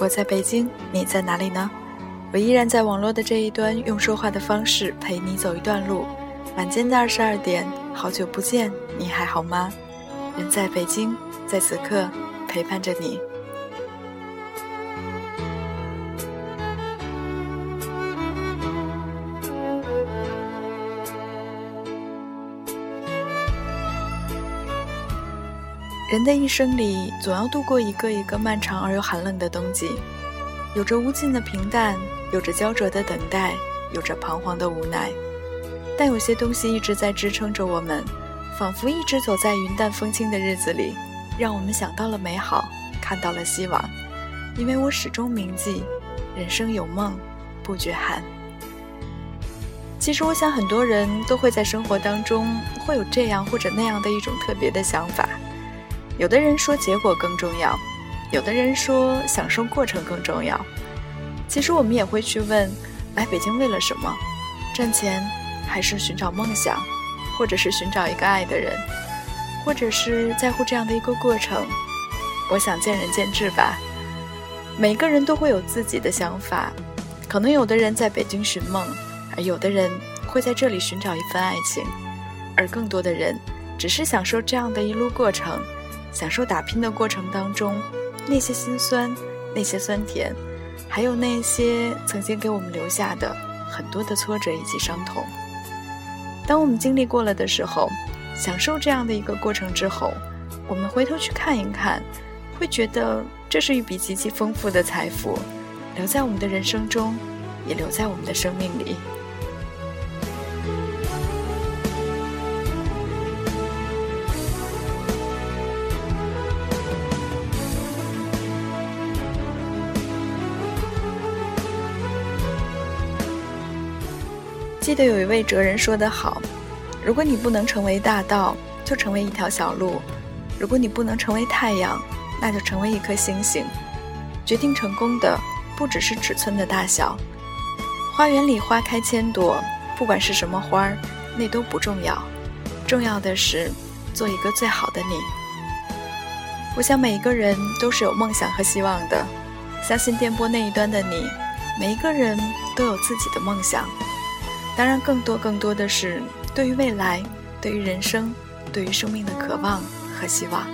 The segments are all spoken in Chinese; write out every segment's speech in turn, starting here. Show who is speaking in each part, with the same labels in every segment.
Speaker 1: 我在北京，你在哪里呢？我依然在网络的这一端，用说话的方式陪你走一段路。晚间的二十二点，好久不见，你还好吗？人在北京，在此刻陪伴着你。人的一生里，总要度过一个一个漫长而又寒冷的冬季，有着无尽的平淡，有着焦灼的等待，有着彷徨的无奈。但有些东西一直在支撑着我们，仿佛一直走在云淡风轻的日子里，让我们想到了美好，看到了希望。因为我始终铭记，人生有梦，不觉寒。其实，我想很多人都会在生活当中会有这样或者那样的一种特别的想法。有的人说结果更重要，有的人说享受过程更重要。其实我们也会去问：来北京为了什么？赚钱，还是寻找梦想，或者是寻找一个爱的人，或者是在乎这样的一个过程？我想见仁见智吧。每个人都会有自己的想法。可能有的人在北京寻梦，而有的人会在这里寻找一份爱情，而更多的人只是享受这样的一路过程。享受打拼的过程当中，那些辛酸，那些酸甜，还有那些曾经给我们留下的很多的挫折以及伤痛。当我们经历过了的时候，享受这样的一个过程之后，我们回头去看一看，会觉得这是一笔极其丰富的财富，留在我们的人生中，也留在我们的生命里。记得有一位哲人说得好：“如果你不能成为大道，就成为一条小路；如果你不能成为太阳，那就成为一颗星星。决定成功的不只是尺寸的大小。花园里花开千朵，不管是什么花儿，那都不重要。重要的是做一个最好的你。我想每一个人都是有梦想和希望的。相信电波那一端的你，每一个人都有自己的梦想。”当然，更多、更多的是对于未来、对于人生、对于生命的渴望和希望。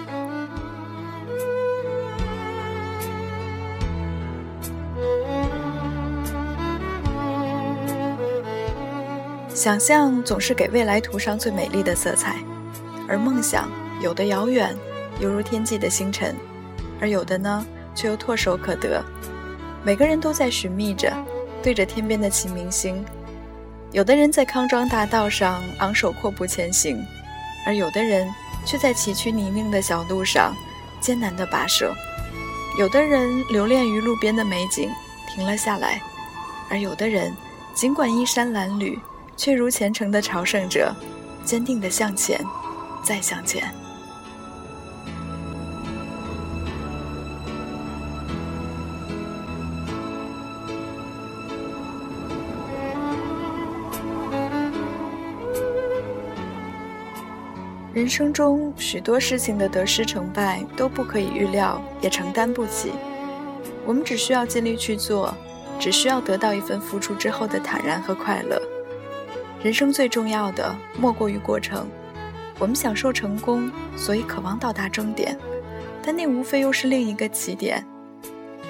Speaker 1: 想象总是给未来涂上最美丽的色彩，而梦想有的遥远，犹如天际的星辰；而有的呢，却又唾手可得。每个人都在寻觅着，对着天边的齐明星。有的人在康庄大道上昂首阔步前行，而有的人却在崎岖泥泞的小路上艰难的跋涉。有的人留恋于路边的美景，停了下来；而有的人尽管衣衫褴褛，却如虔诚的朝圣者，坚定的向前，再向前。人生中许多事情的得失成败都不可以预料，也承担不起。我们只需要尽力去做，只需要得到一份付出之后的坦然和快乐。人生最重要的莫过于过程。我们享受成功，所以渴望到达终点，但那无非又是另一个起点。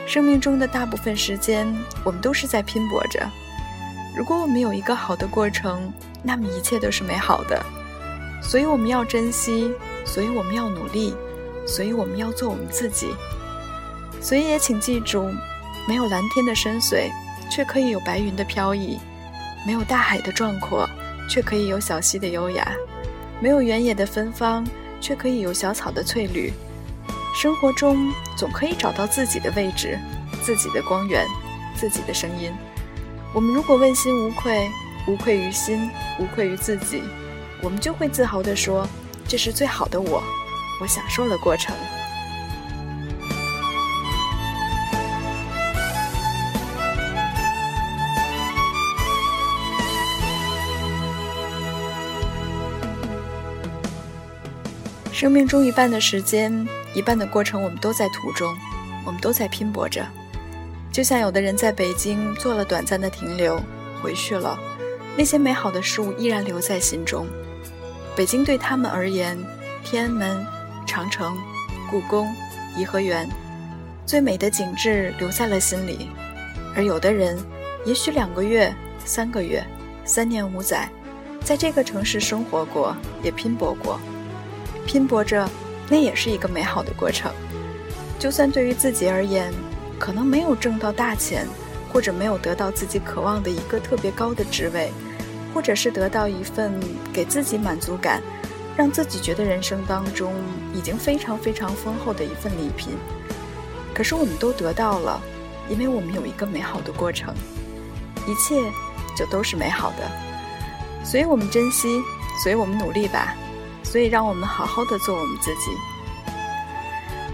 Speaker 1: 生命中的大部分时间，我们都是在拼搏着。如果我们有一个好的过程，那么一切都是美好的。所以我们要珍惜，所以我们要努力，所以我们要做我们自己。所以也请记住，没有蓝天的深邃，却可以有白云的飘逸；没有大海的壮阔，却可以有小溪的优雅；没有原野的芬芳，却可以有小草的翠绿。生活中总可以找到自己的位置，自己的光源，自己的声音。我们如果问心无愧，无愧于心，无愧于自己，我们就会自豪地说：“这是最好的我，我享受了过程。”生命中一半的时间，一半的过程，我们都在途中，我们都在拼搏着。就像有的人在北京做了短暂的停留，回去了，那些美好的事物依然留在心中。北京对他们而言，天安门、长城、故宫、颐和园，最美的景致留在了心里。而有的人，也许两个月、三个月、三年五载，在这个城市生活过，也拼搏过。拼搏着，那也是一个美好的过程。就算对于自己而言，可能没有挣到大钱，或者没有得到自己渴望的一个特别高的职位，或者是得到一份给自己满足感，让自己觉得人生当中已经非常非常丰厚的一份礼品。可是我们都得到了，因为我们有一个美好的过程，一切就都是美好的。所以我们珍惜，所以我们努力吧。所以，让我们好好的做我们自己。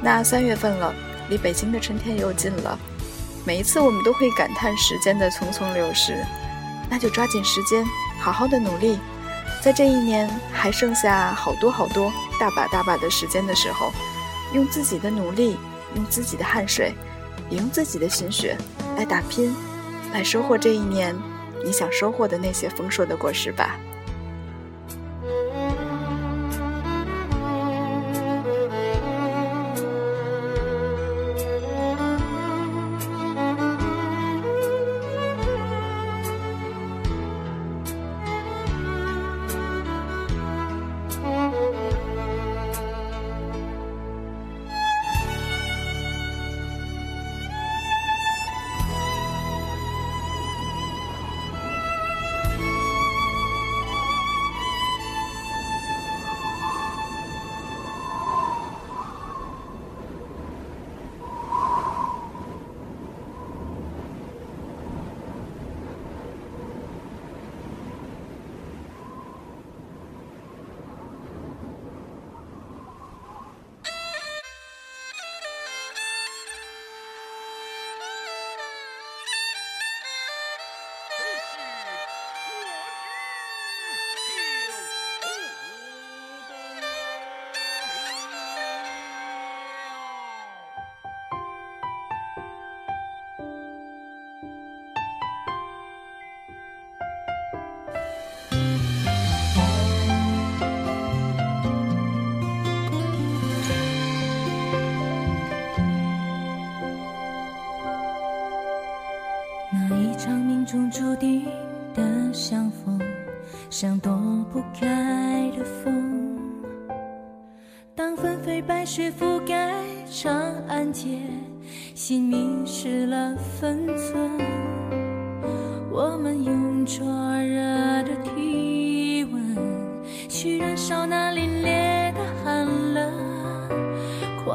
Speaker 1: 那三月份了，离北京的春天又近了。每一次我们都会感叹时间的匆匆流逝，那就抓紧时间，好好的努力。在这一年还剩下好多好多大把大把的时间的时候，用自己的努力，用自己的汗水，也用自己的心血来打拼，来收获这一年你想收获的那些丰硕的果实吧。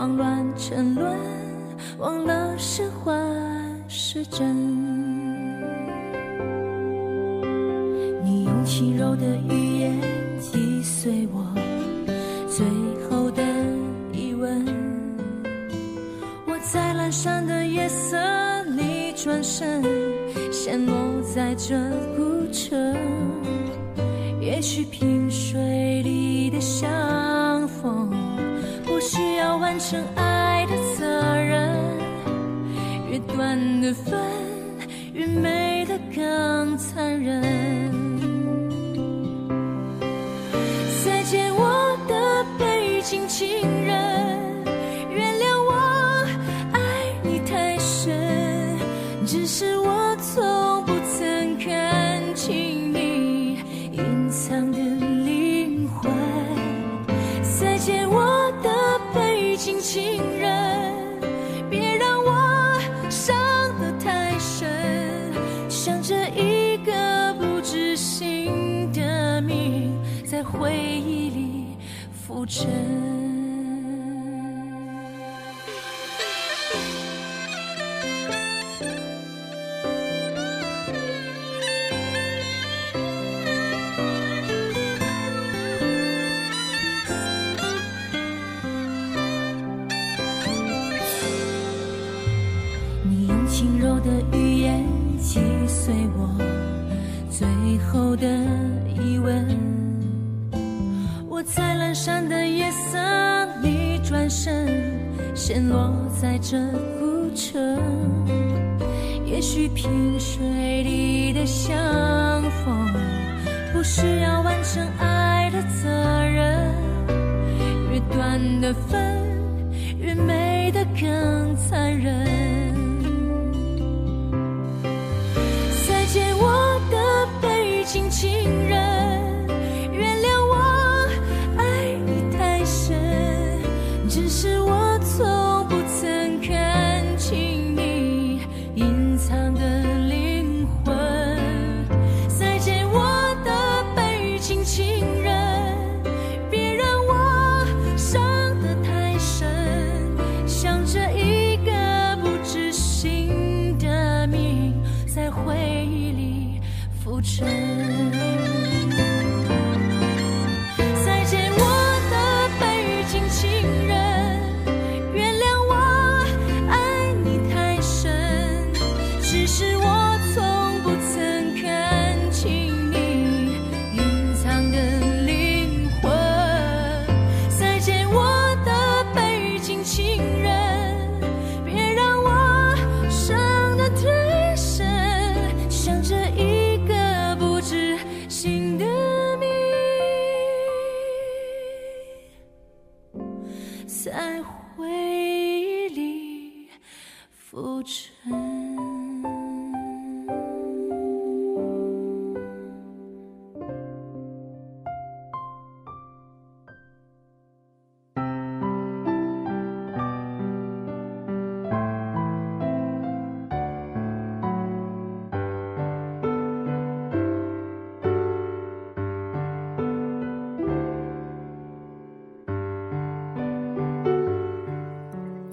Speaker 2: 狂乱沉沦，忘了是幻是真。你用轻柔的语言击碎我最后的疑问。我在阑珊的夜色里转身，陷落在这孤城。也许萍水里的相，需要完成爱的责任，越短的分，越美的更残忍。再见，我的北京情人，原谅我爱你太深，只是我。真。转身，陷落在这孤城。也许萍水里的相逢，不需要完成爱的责任。越短的分，越美得更残忍。再见，我的背景是。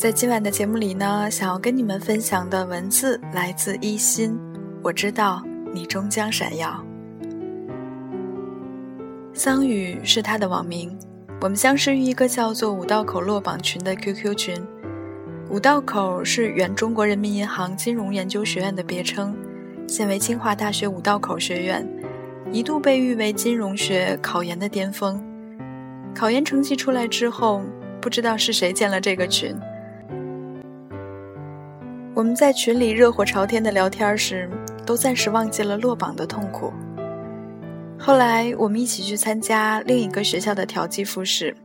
Speaker 1: 在今晚的节目里呢，想要跟你们分享的文字来自一心。我知道你终将闪耀。桑宇是他的网名，我们相识于一个叫做“五道口落榜群”的 QQ 群。五道口是原中国人民银行金融研究学院的别称，现为清华大学五道口学院，一度被誉为金融学考研的巅峰。考研成绩出来之后，不知道是谁建了这个群。我们在群里热火朝天的聊天时，都暂时忘记了落榜的痛苦。后来我们一起去参加另一个学校的调剂复试，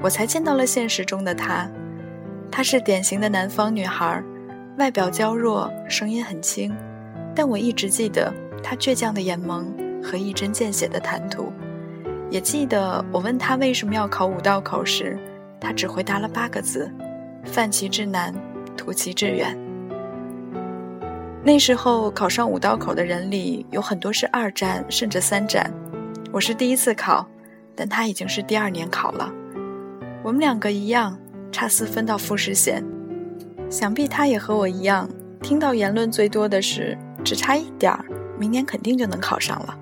Speaker 1: 我才见到了现实中的她。她是典型的南方女孩，外表娇弱，声音很轻，但我一直记得她倔强的眼眸和一针见血的谈吐。也记得我问她为什么要考五道口时，她只回答了八个字：“犯其至难，图其志远。”那时候考上五道口的人里有很多是二战甚至三战，我是第一次考，但他已经是第二年考了。我们两个一样，差四分到复试线。想必他也和我一样，听到言论最多的是只差一点儿，明年肯定就能考上了。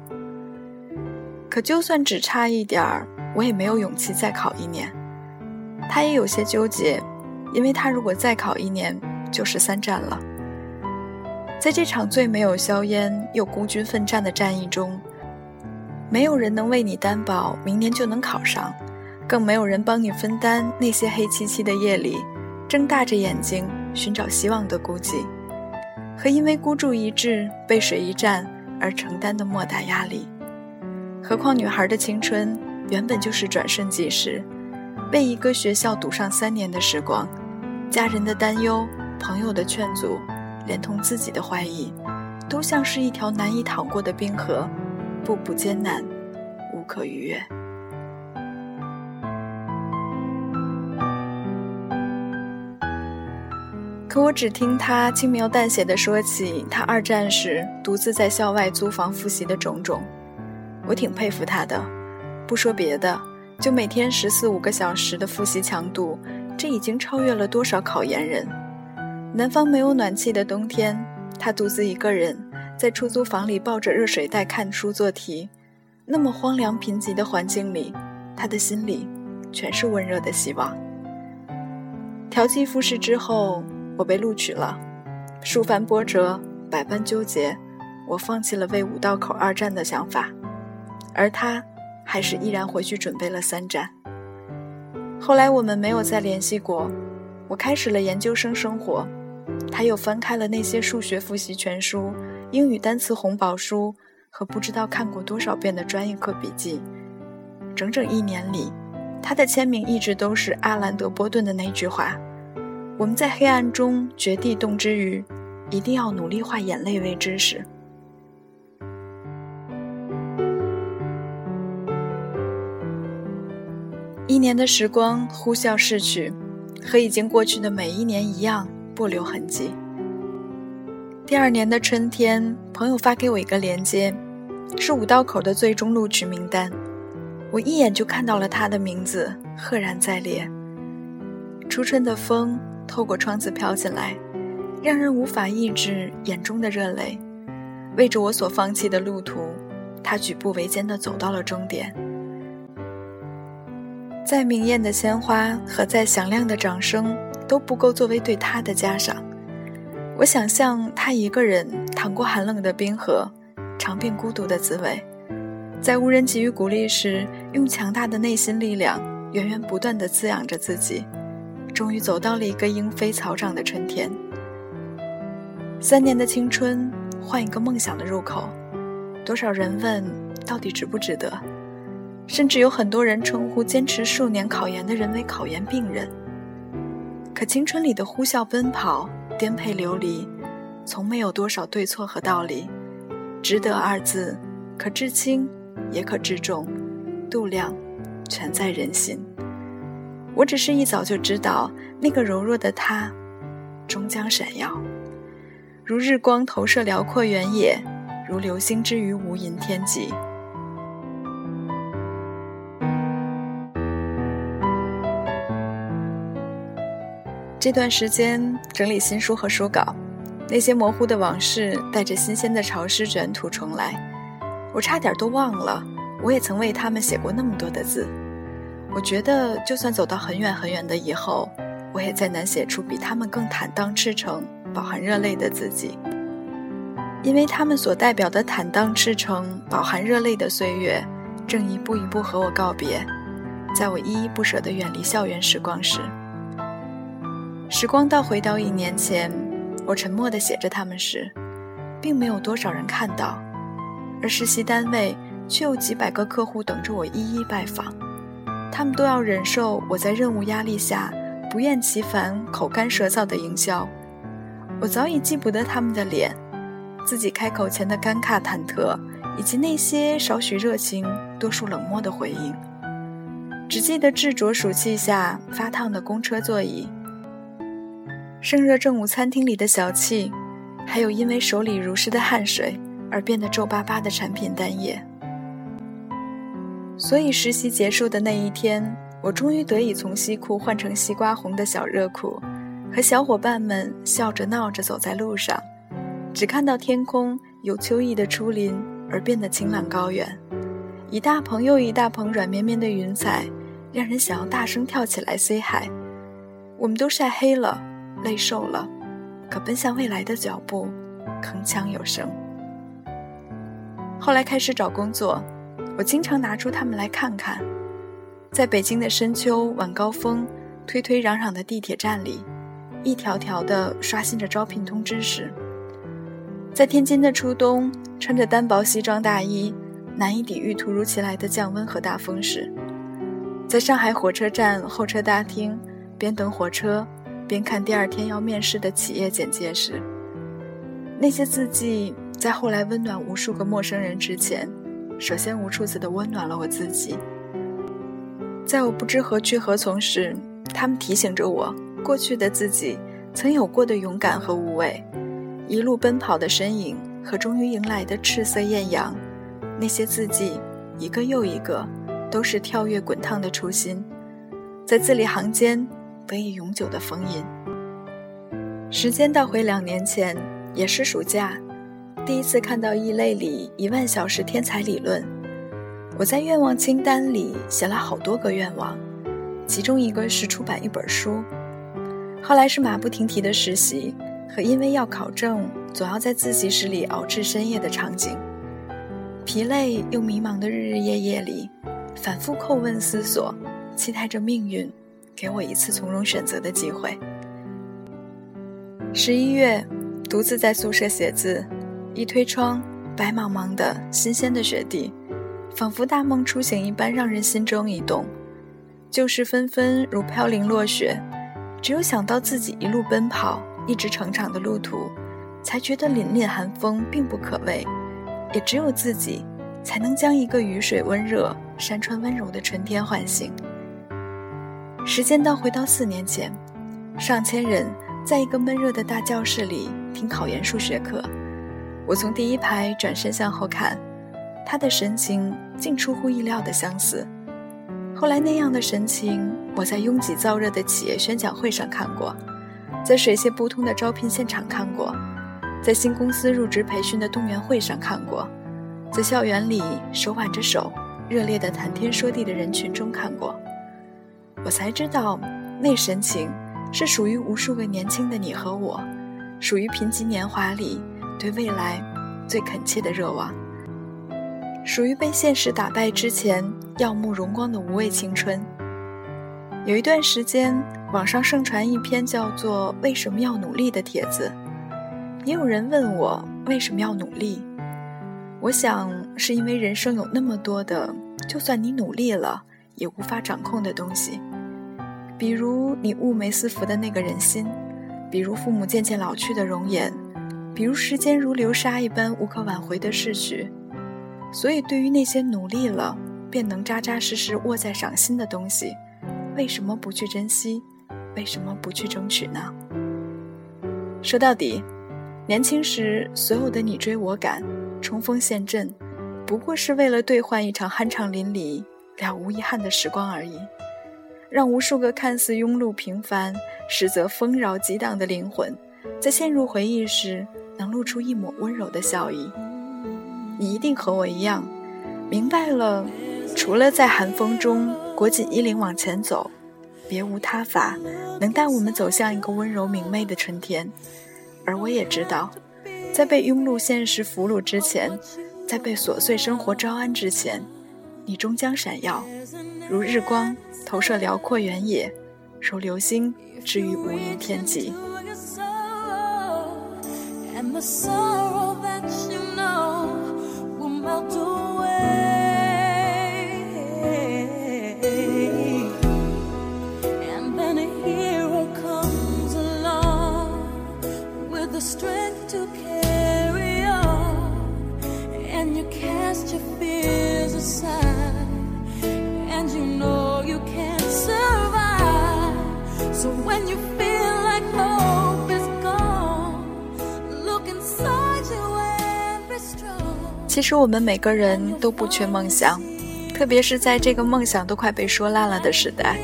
Speaker 1: 可就算只差一点儿，我也没有勇气再考一年。他也有些纠结，因为他如果再考一年，就是三战了。在这场最没有硝烟又孤军奋战的战役中，没有人能为你担保明年就能考上，更没有人帮你分担那些黑漆漆的夜里睁大着眼睛寻找希望的孤寂，和因为孤注一掷、背水一战而承担的莫大压力。何况女孩的青春原本就是转瞬即逝，被一个学校堵上三年的时光，家人的担忧，朋友的劝阻。连同自己的怀疑，都像是一条难以淌过的冰河，步步艰难，无可逾越。可我只听他轻描淡写的说起他二战时独自在校外租房复习的种种，我挺佩服他的。不说别的，就每天十四五个小时的复习强度，这已经超越了多少考研人。南方没有暖气的冬天，他独自一个人在出租房里抱着热水袋看书做题。那么荒凉贫瘠的环境里，他的心里全是温热的希望。调剂复试之后，我被录取了。数番波折，百般纠结，我放弃了为五道口二战的想法，而他还是依然回去准备了三战。后来我们没有再联系过。我开始了研究生生活，他又翻开了那些数学复习全书、英语单词红宝书和不知道看过多少遍的专业课笔记。整整一年里，他的签名一直都是阿兰·德波顿的那句话：“我们在黑暗中掘地洞之余，一定要努力化眼泪为知识。”一年的时光呼啸逝去。和已经过去的每一年一样，不留痕迹。第二年的春天，朋友发给我一个链接，是五道口的最终录取名单。我一眼就看到了他的名字，赫然在列。初春的风透过窗子飘进来，让人无法抑制眼中的热泪。为着我所放弃的路途，他举步维艰地走到了终点。再明艳的鲜花和再响亮的掌声都不够作为对他的嘉赏。我想象他一个人淌过寒冷的冰河，尝遍孤独的滋味，在无人给予鼓励时，用强大的内心力量源源不断地滋养着自己，终于走到了一个莺飞草长的春天。三年的青春，换一个梦想的入口，多少人问，到底值不值得？甚至有很多人称呼坚持数年考研的人为考研病人。可青春里的呼啸奔跑、颠沛流离，从没有多少对错和道理。值得二字，可至轻，也可至重，度量，全在人心。我只是一早就知道，那个柔弱的他，终将闪耀，如日光投射辽阔原野，如流星之于无垠天际。这段时间整理新书和书稿，那些模糊的往事带着新鲜的潮湿卷土重来。我差点都忘了，我也曾为他们写过那么多的字。我觉得，就算走到很远很远的以后，我也再难写出比他们更坦荡赤诚、饱含热泪的自己。因为他们所代表的坦荡赤诚、饱含热泪的岁月，正一步一步和我告别，在我依依不舍地远离校园时光时。时光倒回到一年前，我沉默地写着他们时，并没有多少人看到，而实习单位却有几百个客户等着我一一拜访，他们都要忍受我在任务压力下不厌其烦、口干舌燥的营销。我早已记不得他们的脸，自己开口前的尴尬、忐忑，以及那些少许热情、多数冷漠的回应，只记得炙灼暑气下发烫的公车座椅。盛热正午餐厅里的小气，还有因为手里如湿的汗水而变得皱巴巴的产品单页。所以实习结束的那一天，我终于得以从西裤换成西瓜红的小热裤，和小伙伴们笑着闹着走在路上，只看到天空有秋意的初林而变得晴朗高远，一大棚又一大棚软绵绵的云彩，让人想要大声跳起来 say hi。我们都晒黑了。累瘦了，可奔向未来的脚步铿锵有声。后来开始找工作，我经常拿出它们来看看。在北京的深秋晚高峰，推推攘攘的地铁站里，一条条的刷新着招聘通知时；在天津的初冬，穿着单薄西装大衣，难以抵御突如其来的降温和大风时；在上海火车站候车大厅，边等火车。边看第二天要面试的企业简介时，那些字迹在后来温暖无数个陌生人之前，首先无数次的温暖了我自己。在我不知何去何从时，他们提醒着我过去的自己曾有过的勇敢和无畏，一路奔跑的身影和终于迎来的赤色艳阳。那些字迹，一个又一个，都是跳跃滚烫的初心，在字里行间得以永久的封印。时间倒回两年前，也是暑假，第一次看到《异类》里一万小时天才理论。我在愿望清单里写了好多个愿望，其中一个是出版一本书。后来是马不停蹄的实习和因为要考证，总要在自习室里熬至深夜的场景。疲累又迷茫的日日夜夜里，反复叩问思索，期待着命运给我一次从容选择的机会。十一月，独自在宿舍写字，一推窗，白茫茫的新鲜的雪地，仿佛大梦初醒一般，让人心中一动。旧事纷纷如飘零落雪，只有想到自己一路奔跑，一直成长的路途，才觉得凛凛寒风并不可畏。也只有自己，才能将一个雨水温热、山川温柔的春天唤醒。时间倒回到四年前，上千人。在一个闷热的大教室里听考研数学课，我从第一排转身向后看，他的神情竟出乎意料的相似。后来那样的神情，我在拥挤燥热的企业宣讲会上看过，在水泄不通的招聘现场看过，在新公司入职培训的动员会上看过，在校园里手挽着手热烈的谈天说地的人群中看过，我才知道那神情。是属于无数个年轻的你和我，属于贫瘠年华里对未来最恳切的热望，属于被现实打败之前耀目荣光的无畏青春。有一段时间，网上盛传一篇叫做《为什么要努力》的帖子，也有人问我为什么要努力。我想，是因为人生有那么多的，就算你努力了，也无法掌控的东西。比如你寤寐思服的那个人心，比如父母渐渐老去的容颜，比如时间如流沙一般无可挽回的逝去。所以，对于那些努力了便能扎扎实实握在掌心的东西，为什么不去珍惜？为什么不去争取呢？说到底，年轻时所有的你追我赶、冲锋陷阵，不过是为了兑换一场酣畅淋漓、了无遗憾的时光而已。让无数个看似庸碌平凡，实则丰饶激荡的灵魂，在陷入回忆时，能露出一抹温柔的笑意。你一定和我一样，明白了，除了在寒风中裹紧衣领往前走，别无他法能带我们走向一个温柔明媚的春天。而我也知道，在被庸碌现实俘虏之前，在被琐碎生活招安之前，你终将闪耀，如日光。投射辽阔原野，如流星之于无垠天际。其实我们每个人都不缺梦想，特别是在这个梦想都快被说烂了的时代，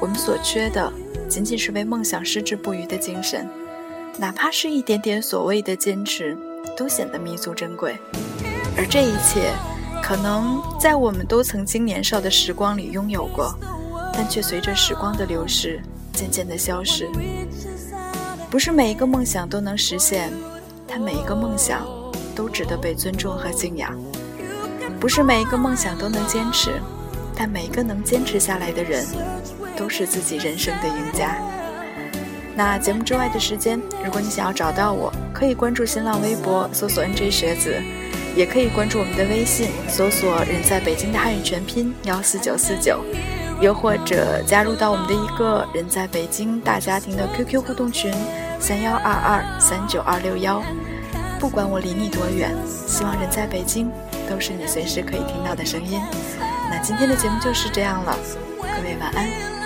Speaker 1: 我们所缺的仅仅是为梦想矢志不渝的精神，哪怕是一点点所谓的坚持，都显得弥足珍贵。而这一切，可能在我们都曾经年少的时光里拥有过，但却随着时光的流逝，渐渐的消失。不是每一个梦想都能实现，但每一个梦想。都值得被尊重和敬仰。不是每一个梦想都能坚持，但每一个能坚持下来的人，都是自己人生的赢家。那节目之外的时间，如果你想要找到我，可以关注新浪微博搜索 “nj 学子”，也可以关注我们的微信搜索“人在北京”的汉语全拼幺四九四九，又或者加入到我们的一个人在北京大家庭的 QQ 互动群三幺二二三九二六幺。不管我离你多远，希望人在北京都是你随时可以听到的声音。那今天的节目就是这样了，各位晚安。